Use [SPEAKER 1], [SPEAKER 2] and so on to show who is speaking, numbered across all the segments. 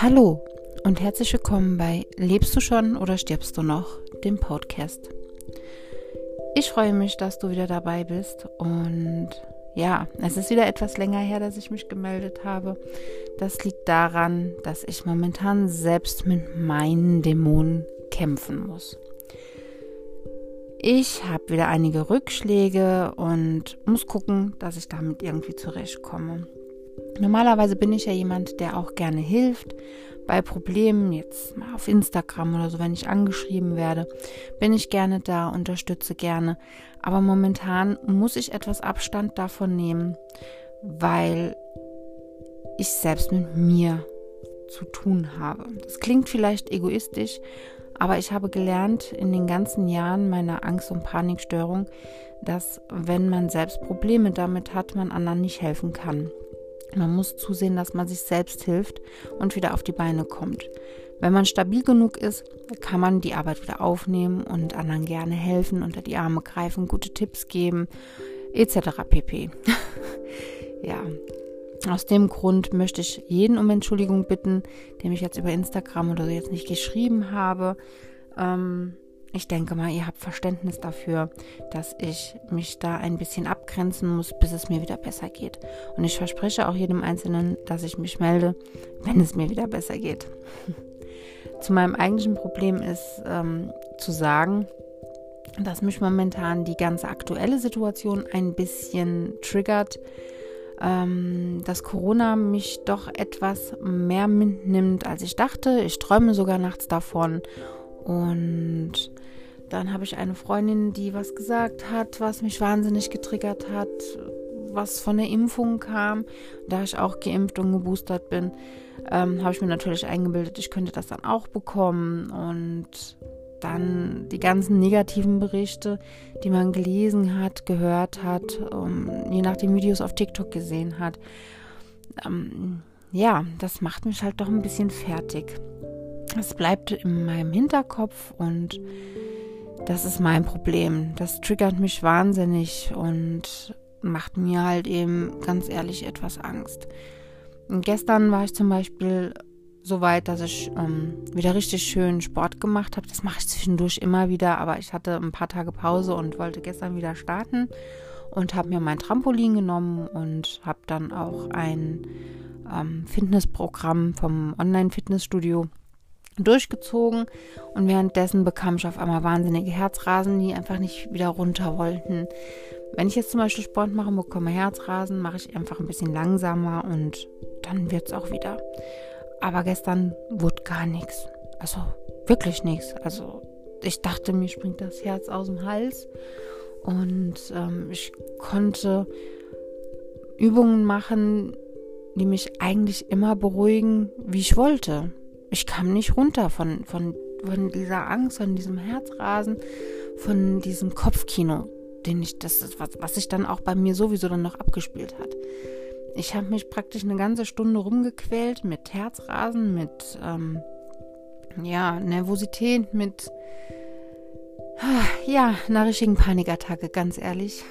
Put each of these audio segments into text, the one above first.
[SPEAKER 1] Hallo und herzlich willkommen bei Lebst du schon oder stirbst du noch, dem Podcast. Ich freue mich, dass du wieder dabei bist und ja, es ist wieder etwas länger her, dass ich mich gemeldet habe. Das liegt daran, dass ich momentan selbst mit meinen Dämonen kämpfen muss. Ich habe wieder einige Rückschläge und muss gucken, dass ich damit irgendwie zurechtkomme. Normalerweise bin ich ja jemand, der auch gerne hilft bei Problemen, jetzt mal auf Instagram oder so, wenn ich angeschrieben werde, bin ich gerne da, unterstütze gerne. Aber momentan muss ich etwas Abstand davon nehmen, weil ich selbst mit mir zu tun habe. Das klingt vielleicht egoistisch, aber ich habe gelernt in den ganzen Jahren meiner Angst- und Panikstörung, dass wenn man selbst Probleme damit hat, man anderen nicht helfen kann. Man muss zusehen, dass man sich selbst hilft und wieder auf die Beine kommt. Wenn man stabil genug ist, kann man die Arbeit wieder aufnehmen und anderen gerne helfen, unter die Arme greifen, gute Tipps geben, etc. pp. ja, aus dem Grund möchte ich jeden um Entschuldigung bitten, dem ich jetzt über Instagram oder so jetzt nicht geschrieben habe. Ähm, ich denke mal, ihr habt Verständnis dafür, dass ich mich da ein bisschen abgrenzen muss, bis es mir wieder besser geht. Und ich verspreche auch jedem Einzelnen, dass ich mich melde, wenn es mir wieder besser geht. Zu meinem eigentlichen Problem ist ähm, zu sagen, dass mich momentan die ganze aktuelle Situation ein bisschen triggert, ähm, dass Corona mich doch etwas mehr mitnimmt, als ich dachte. Ich träume sogar nachts davon und dann habe ich eine Freundin, die was gesagt hat, was mich wahnsinnig getriggert hat, was von der Impfung kam. Da ich auch geimpft und geboostert bin, ähm, habe ich mir natürlich eingebildet, ich könnte das dann auch bekommen. Und dann die ganzen negativen Berichte, die man gelesen hat, gehört hat, um, ähm, je nachdem Videos auf TikTok gesehen hat. Ähm, ja, das macht mich halt doch ein bisschen fertig. Es bleibt in meinem Hinterkopf und das ist mein Problem. Das triggert mich wahnsinnig und macht mir halt eben ganz ehrlich etwas Angst. Und gestern war ich zum Beispiel so weit, dass ich ähm, wieder richtig schön Sport gemacht habe. Das mache ich zwischendurch immer wieder, aber ich hatte ein paar Tage Pause und wollte gestern wieder starten und habe mir mein Trampolin genommen und habe dann auch ein ähm, Fitnessprogramm vom Online-Fitnessstudio durchgezogen und währenddessen bekam ich auf einmal wahnsinnige Herzrasen, die einfach nicht wieder runter wollten. Wenn ich jetzt zum Beispiel Sport mache und bekomme Herzrasen, mache ich einfach ein bisschen langsamer und dann wird es auch wieder. Aber gestern wurde gar nichts. Also wirklich nichts. Also ich dachte, mir springt das Herz aus dem Hals und ähm, ich konnte Übungen machen, die mich eigentlich immer beruhigen, wie ich wollte ich kam nicht runter von, von, von dieser Angst, von diesem Herzrasen, von diesem Kopfkino, den ich, das ist was, was sich dann auch bei mir sowieso dann noch abgespielt hat. Ich habe mich praktisch eine ganze Stunde rumgequält mit Herzrasen, mit ähm, ja, Nervosität, mit ja, einer richtigen Panikattacke, ganz ehrlich.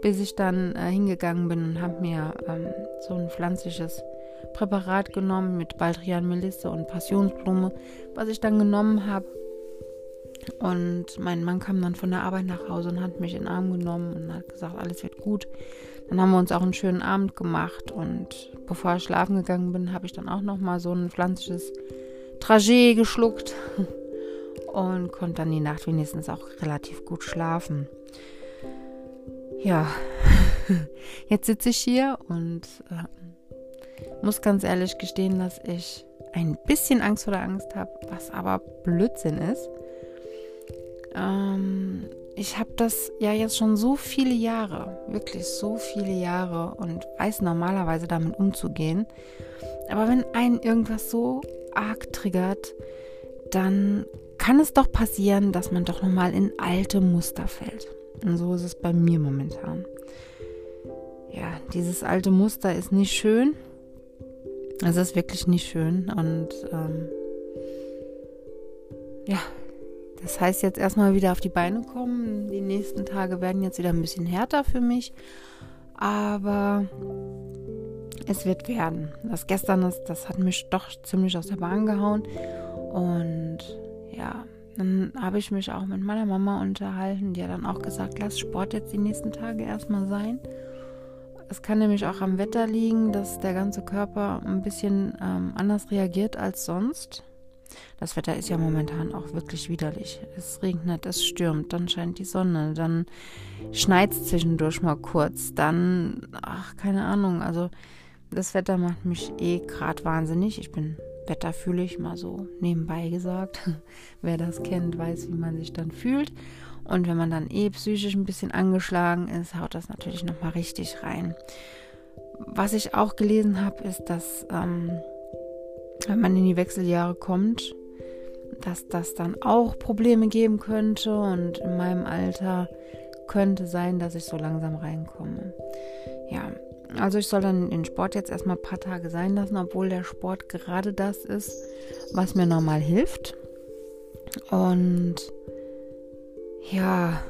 [SPEAKER 1] Bis ich dann äh, hingegangen bin und habe mir ähm, so ein pflanzliches Präparat genommen mit Baldrian Melisse und Passionsblume, was ich dann genommen habe. Und mein Mann kam dann von der Arbeit nach Hause und hat mich in den Arm genommen und hat gesagt, alles wird gut. Dann haben wir uns auch einen schönen Abend gemacht und bevor ich schlafen gegangen bin, habe ich dann auch noch mal so ein pflanzliches Trajet geschluckt und konnte dann die Nacht wenigstens auch relativ gut schlafen. Ja, jetzt sitze ich hier und äh, muss ganz ehrlich gestehen, dass ich ein bisschen Angst vor der Angst habe, was aber Blödsinn ist. Ähm, ich habe das ja jetzt schon so viele Jahre, wirklich so viele Jahre und weiß normalerweise damit umzugehen. Aber wenn einen irgendwas so arg triggert, dann kann es doch passieren, dass man doch nochmal in alte Muster fällt. Und so ist es bei mir momentan. Ja, dieses alte Muster ist nicht schön. Es ist wirklich nicht schön und ähm, ja, das heißt jetzt erstmal wieder auf die Beine kommen. Die nächsten Tage werden jetzt wieder ein bisschen härter für mich. Aber es wird werden. Das gestern ist, das hat mich doch ziemlich aus der Bahn gehauen. Und ja, dann habe ich mich auch mit meiner Mama unterhalten. Die hat dann auch gesagt, lass Sport jetzt die nächsten Tage erstmal sein. Es kann nämlich auch am Wetter liegen, dass der ganze Körper ein bisschen ähm, anders reagiert als sonst. Das Wetter ist ja momentan auch wirklich widerlich. Es regnet, es stürmt, dann scheint die Sonne, dann schneit es zwischendurch mal kurz, dann, ach, keine Ahnung, also das Wetter macht mich eh gerade wahnsinnig. Ich bin wetterfühlig, mal so nebenbei gesagt. Wer das kennt, weiß, wie man sich dann fühlt. Und wenn man dann eh psychisch ein bisschen angeschlagen ist, haut das natürlich nochmal richtig rein. Was ich auch gelesen habe, ist, dass ähm, wenn man in die Wechseljahre kommt, dass das dann auch Probleme geben könnte. Und in meinem Alter könnte sein, dass ich so langsam reinkomme. Ja, also ich soll dann den Sport jetzt erstmal ein paar Tage sein lassen, obwohl der Sport gerade das ist, was mir normal hilft. Und ja,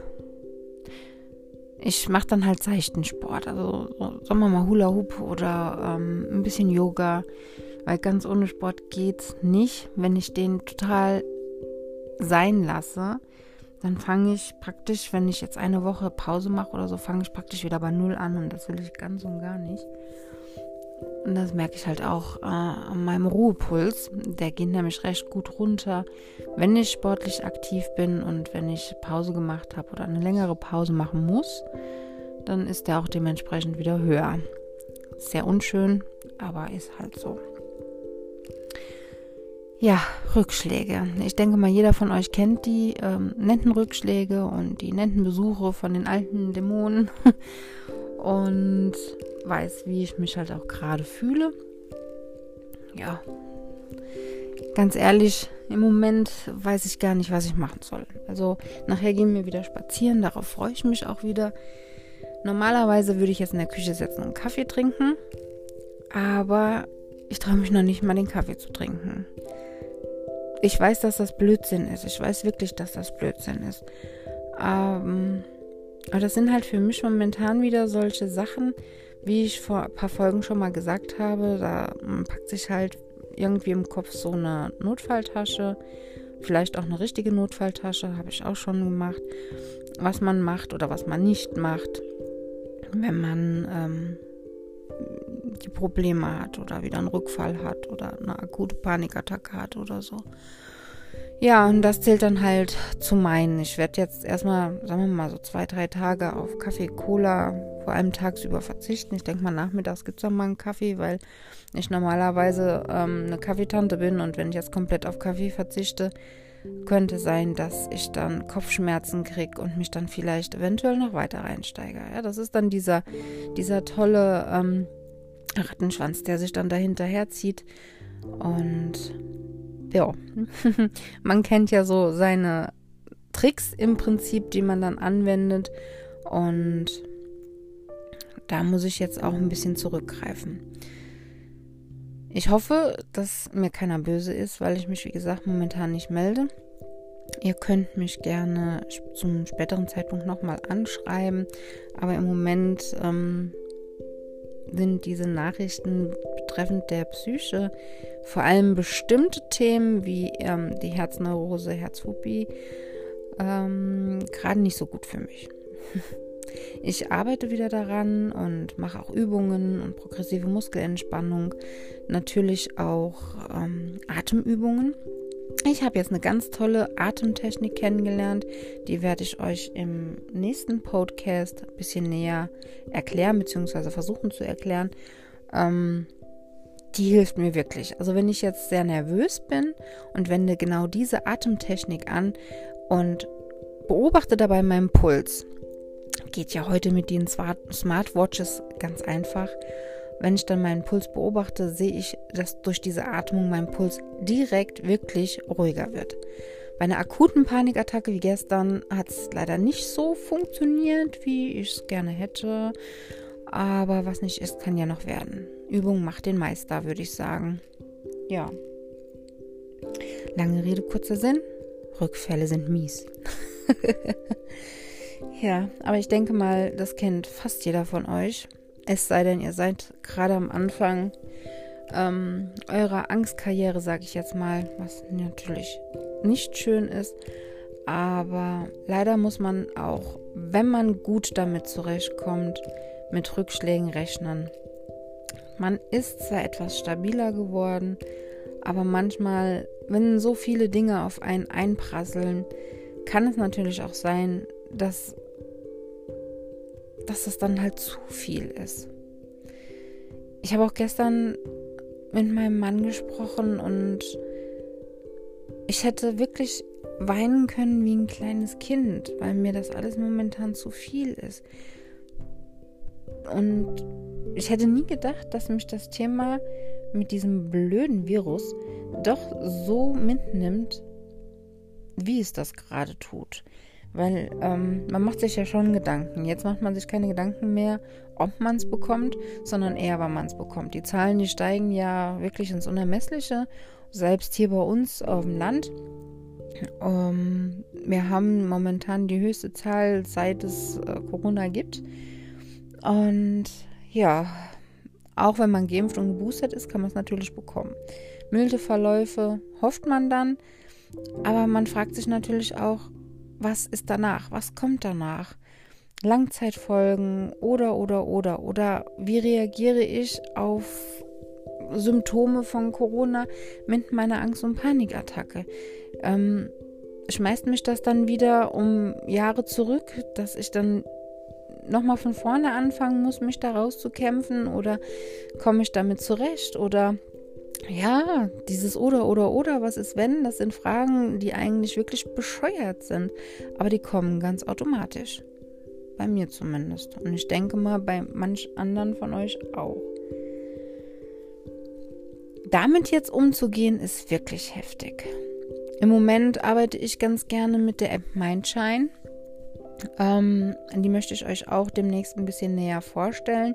[SPEAKER 1] ich mache dann halt seichten Sport. Also sagen wir mal Hula Hoop oder ähm, ein bisschen Yoga, weil ganz ohne Sport geht's nicht. Wenn ich den total sein lasse, dann fange ich praktisch, wenn ich jetzt eine Woche Pause mache oder so, fange ich praktisch wieder bei Null an und das will ich ganz und gar nicht. Und das merke ich halt auch äh, an meinem Ruhepuls. Der geht nämlich recht gut runter, wenn ich sportlich aktiv bin und wenn ich Pause gemacht habe oder eine längere Pause machen muss, dann ist der auch dementsprechend wieder höher. Sehr unschön, aber ist halt so. Ja, Rückschläge. Ich denke mal, jeder von euch kennt die ähm, netten Rückschläge und die netten Besuche von den alten Dämonen und weiß, wie ich mich halt auch gerade fühle. Ja, ganz ehrlich, im Moment weiß ich gar nicht, was ich machen soll. Also nachher gehen wir wieder spazieren, darauf freue ich mich auch wieder. Normalerweise würde ich jetzt in der Küche sitzen und Kaffee trinken, aber ich traue mich noch nicht mal den Kaffee zu trinken ich weiß, dass das Blödsinn ist. Ich weiß wirklich, dass das Blödsinn ist. Ähm, aber das sind halt für mich momentan wieder solche Sachen, wie ich vor ein paar Folgen schon mal gesagt habe. Da packt sich halt irgendwie im Kopf so eine Notfalltasche. Vielleicht auch eine richtige Notfalltasche, habe ich auch schon gemacht. Was man macht oder was man nicht macht, wenn man ähm, die Probleme hat oder wieder einen Rückfall hat oder eine akute Panikattacke hat oder so. Ja, und das zählt dann halt zu meinen. Ich werde jetzt erstmal, sagen wir mal, so zwei, drei Tage auf Kaffee, Cola, vor allem tagsüber verzichten. Ich denke mal, nachmittags gibt es dann mal einen Kaffee, weil ich normalerweise ähm, eine Kaffeetante bin und wenn ich jetzt komplett auf Kaffee verzichte, könnte sein, dass ich dann Kopfschmerzen kriege und mich dann vielleicht eventuell noch weiter reinsteige. Ja, das ist dann dieser, dieser tolle ähm, Rattenschwanz, der sich dann dahinter herzieht. Und ja, man kennt ja so seine Tricks im Prinzip, die man dann anwendet. Und da muss ich jetzt auch ein bisschen zurückgreifen. Ich hoffe, dass mir keiner böse ist, weil ich mich, wie gesagt, momentan nicht melde. Ihr könnt mich gerne zum späteren Zeitpunkt nochmal anschreiben, aber im Moment ähm, sind diese Nachrichten betreffend der Psyche vor allem bestimmte Themen wie ähm, die Herzneurose, Herzphobie ähm, gerade nicht so gut für mich. Ich arbeite wieder daran und mache auch Übungen und progressive Muskelentspannung, natürlich auch ähm, Atemübungen. Ich habe jetzt eine ganz tolle Atemtechnik kennengelernt, die werde ich euch im nächsten Podcast ein bisschen näher erklären, beziehungsweise versuchen zu erklären. Ähm, die hilft mir wirklich. Also wenn ich jetzt sehr nervös bin und wende genau diese Atemtechnik an und beobachte dabei meinen Puls, geht ja heute mit den Smartwatches ganz einfach. Wenn ich dann meinen Puls beobachte, sehe ich, dass durch diese Atmung mein Puls direkt wirklich ruhiger wird. Bei einer akuten Panikattacke wie gestern hat es leider nicht so funktioniert, wie ich es gerne hätte. Aber was nicht ist, kann ja noch werden. Übung macht den Meister, würde ich sagen. Ja. Lange Rede, kurzer Sinn. Rückfälle sind mies. ja, aber ich denke mal, das kennt fast jeder von euch. Es sei denn, ihr seid gerade am Anfang ähm, eurer Angstkarriere, sage ich jetzt mal, was natürlich nicht schön ist. Aber leider muss man auch, wenn man gut damit zurechtkommt, mit Rückschlägen rechnen. Man ist zwar etwas stabiler geworden, aber manchmal, wenn so viele Dinge auf einen einprasseln, kann es natürlich auch sein, dass, dass es dann halt zu viel ist. Ich habe auch gestern mit meinem Mann gesprochen und ich hätte wirklich weinen können wie ein kleines Kind, weil mir das alles momentan zu viel ist. Und ich hätte nie gedacht, dass mich das Thema mit diesem blöden Virus doch so mitnimmt, wie es das gerade tut. Weil ähm, man macht sich ja schon Gedanken. Jetzt macht man sich keine Gedanken mehr, ob man es bekommt, sondern eher, wann man es bekommt. Die Zahlen, die steigen ja wirklich ins Unermessliche, selbst hier bei uns auf dem Land. Ähm, wir haben momentan die höchste Zahl, seit es äh, Corona gibt. Und ja, auch wenn man geimpft und geboostert ist, kann man es natürlich bekommen. Milde Verläufe hofft man dann, aber man fragt sich natürlich auch, was ist danach? Was kommt danach? Langzeitfolgen oder, oder, oder, oder wie reagiere ich auf Symptome von Corona mit meiner Angst- und Panikattacke? Ähm, schmeißt mich das dann wieder um Jahre zurück, dass ich dann nochmal von vorne anfangen muss, mich da rauszukämpfen oder komme ich damit zurecht oder ja, dieses oder oder oder, was ist wenn, das sind Fragen, die eigentlich wirklich bescheuert sind, aber die kommen ganz automatisch. Bei mir zumindest. Und ich denke mal, bei manch anderen von euch auch. Damit jetzt umzugehen, ist wirklich heftig. Im Moment arbeite ich ganz gerne mit der App Mindshine. Ähm, die möchte ich euch auch demnächst ein bisschen näher vorstellen.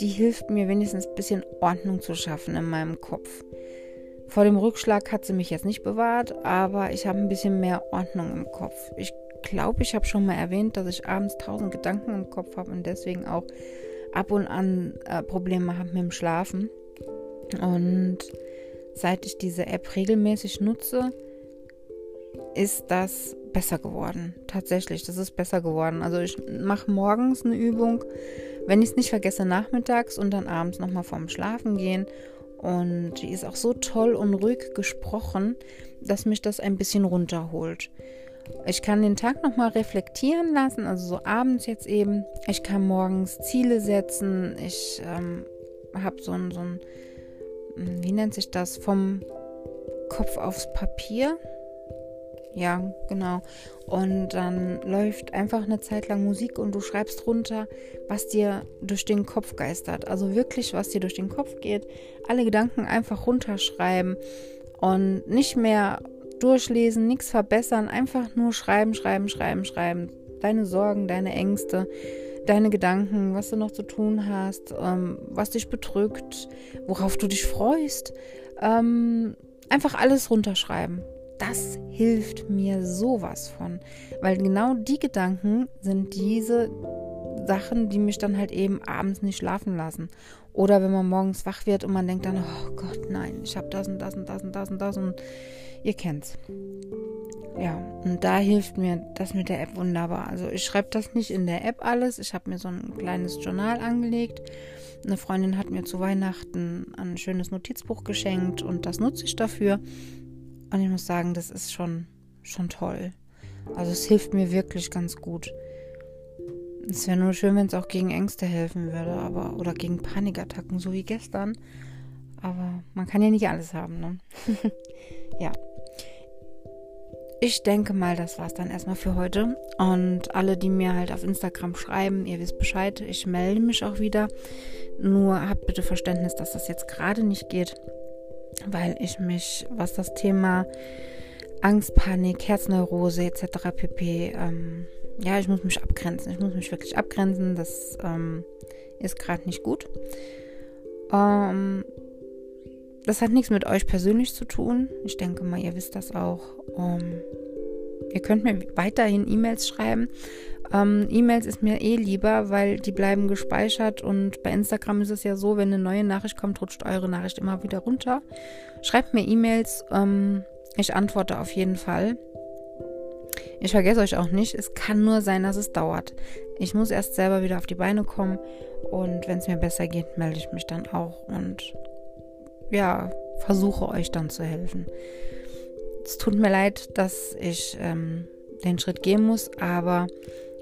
[SPEAKER 1] Die hilft mir wenigstens ein bisschen Ordnung zu schaffen in meinem Kopf. Vor dem Rückschlag hat sie mich jetzt nicht bewahrt, aber ich habe ein bisschen mehr Ordnung im Kopf. Ich glaube, ich habe schon mal erwähnt, dass ich abends tausend Gedanken im Kopf habe und deswegen auch ab und an äh, Probleme habe mit dem Schlafen. Und seit ich diese App regelmäßig nutze, ist das besser geworden. Tatsächlich, das ist besser geworden. Also ich mache morgens eine Übung, wenn ich es nicht vergesse, nachmittags und dann abends nochmal vorm Schlafen gehen. Und die ist auch so toll und ruhig gesprochen, dass mich das ein bisschen runterholt. Ich kann den Tag nochmal reflektieren lassen, also so abends jetzt eben. Ich kann morgens Ziele setzen. Ich ähm, habe so ein, so ein, wie nennt sich das, vom Kopf aufs Papier. Ja, genau. Und dann läuft einfach eine Zeit lang Musik und du schreibst runter, was dir durch den Kopf geistert. Also wirklich, was dir durch den Kopf geht. Alle Gedanken einfach runterschreiben und nicht mehr durchlesen, nichts verbessern, einfach nur schreiben, schreiben, schreiben, schreiben. Deine Sorgen, deine Ängste, deine Gedanken, was du noch zu tun hast, ähm, was dich bedrückt, worauf du dich freust. Ähm, einfach alles runterschreiben das hilft mir sowas von. Weil genau die Gedanken sind diese Sachen, die mich dann halt eben abends nicht schlafen lassen. Oder wenn man morgens wach wird und man denkt dann, oh Gott, nein, ich habe das und das und das und das und das und ihr kennt's. Ja, und da hilft mir das mit der App wunderbar. Also ich schreibe das nicht in der App alles. Ich habe mir so ein kleines Journal angelegt. Eine Freundin hat mir zu Weihnachten ein schönes Notizbuch geschenkt und das nutze ich dafür. Und ich muss sagen, das ist schon, schon toll. Also es hilft mir wirklich ganz gut. Es wäre nur schön, wenn es auch gegen Ängste helfen würde, aber oder gegen Panikattacken, so wie gestern. Aber man kann ja nicht alles haben, ne? ja. Ich denke mal, das war es dann erstmal für heute. Und alle, die mir halt auf Instagram schreiben, ihr wisst Bescheid, ich melde mich auch wieder. Nur habt bitte Verständnis, dass das jetzt gerade nicht geht weil ich mich, was das Thema Angst, Panik, Herzneurose etc. pp. Ähm, ja, ich muss mich abgrenzen. Ich muss mich wirklich abgrenzen. Das ähm, ist gerade nicht gut. Ähm, das hat nichts mit euch persönlich zu tun. Ich denke mal, ihr wisst das auch. Um, Ihr könnt mir weiterhin E-Mails schreiben. Ähm, E-Mails ist mir eh lieber, weil die bleiben gespeichert und bei Instagram ist es ja so, wenn eine neue Nachricht kommt, rutscht eure Nachricht immer wieder runter. Schreibt mir E-Mails, ähm, ich antworte auf jeden Fall. Ich vergesse euch auch nicht, es kann nur sein, dass es dauert. Ich muss erst selber wieder auf die Beine kommen und wenn es mir besser geht, melde ich mich dann auch und ja, versuche euch dann zu helfen. Es tut mir leid, dass ich ähm, den Schritt gehen muss, aber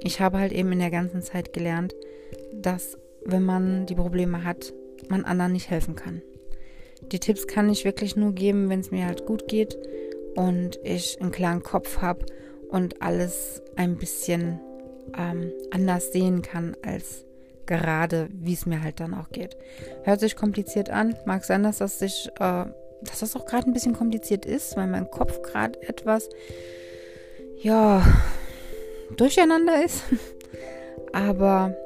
[SPEAKER 1] ich habe halt eben in der ganzen Zeit gelernt, dass wenn man die Probleme hat, man anderen nicht helfen kann. Die Tipps kann ich wirklich nur geben, wenn es mir halt gut geht und ich einen klaren Kopf habe und alles ein bisschen ähm, anders sehen kann als gerade, wie es mir halt dann auch geht. Hört sich kompliziert an, mag sein, dass das sich, äh, dass das auch gerade ein bisschen kompliziert ist, weil mein Kopf gerade etwas, ja, durcheinander ist. Aber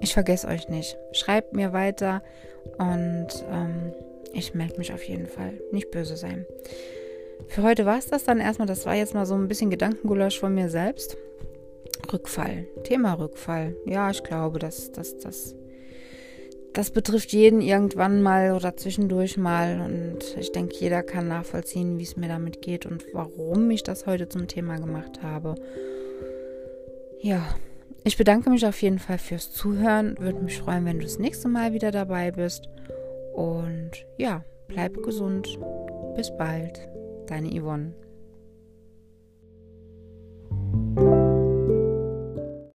[SPEAKER 1] ich vergesse euch nicht. Schreibt mir weiter und ähm, ich melde mich auf jeden Fall. Nicht böse sein. Für heute war es das dann erstmal. Das war jetzt mal so ein bisschen Gedankengulasch von mir selbst. Rückfall. Thema Rückfall. Ja, ich glaube, dass das, das, das betrifft jeden irgendwann mal oder zwischendurch mal. Und ich denke, jeder kann nachvollziehen, wie es mir damit geht und warum ich das heute zum Thema gemacht habe. Ja, ich bedanke mich auf jeden Fall fürs Zuhören. Würde mich freuen, wenn du das nächste Mal wieder dabei bist. Und ja, bleib gesund. Bis bald. Deine Yvonne.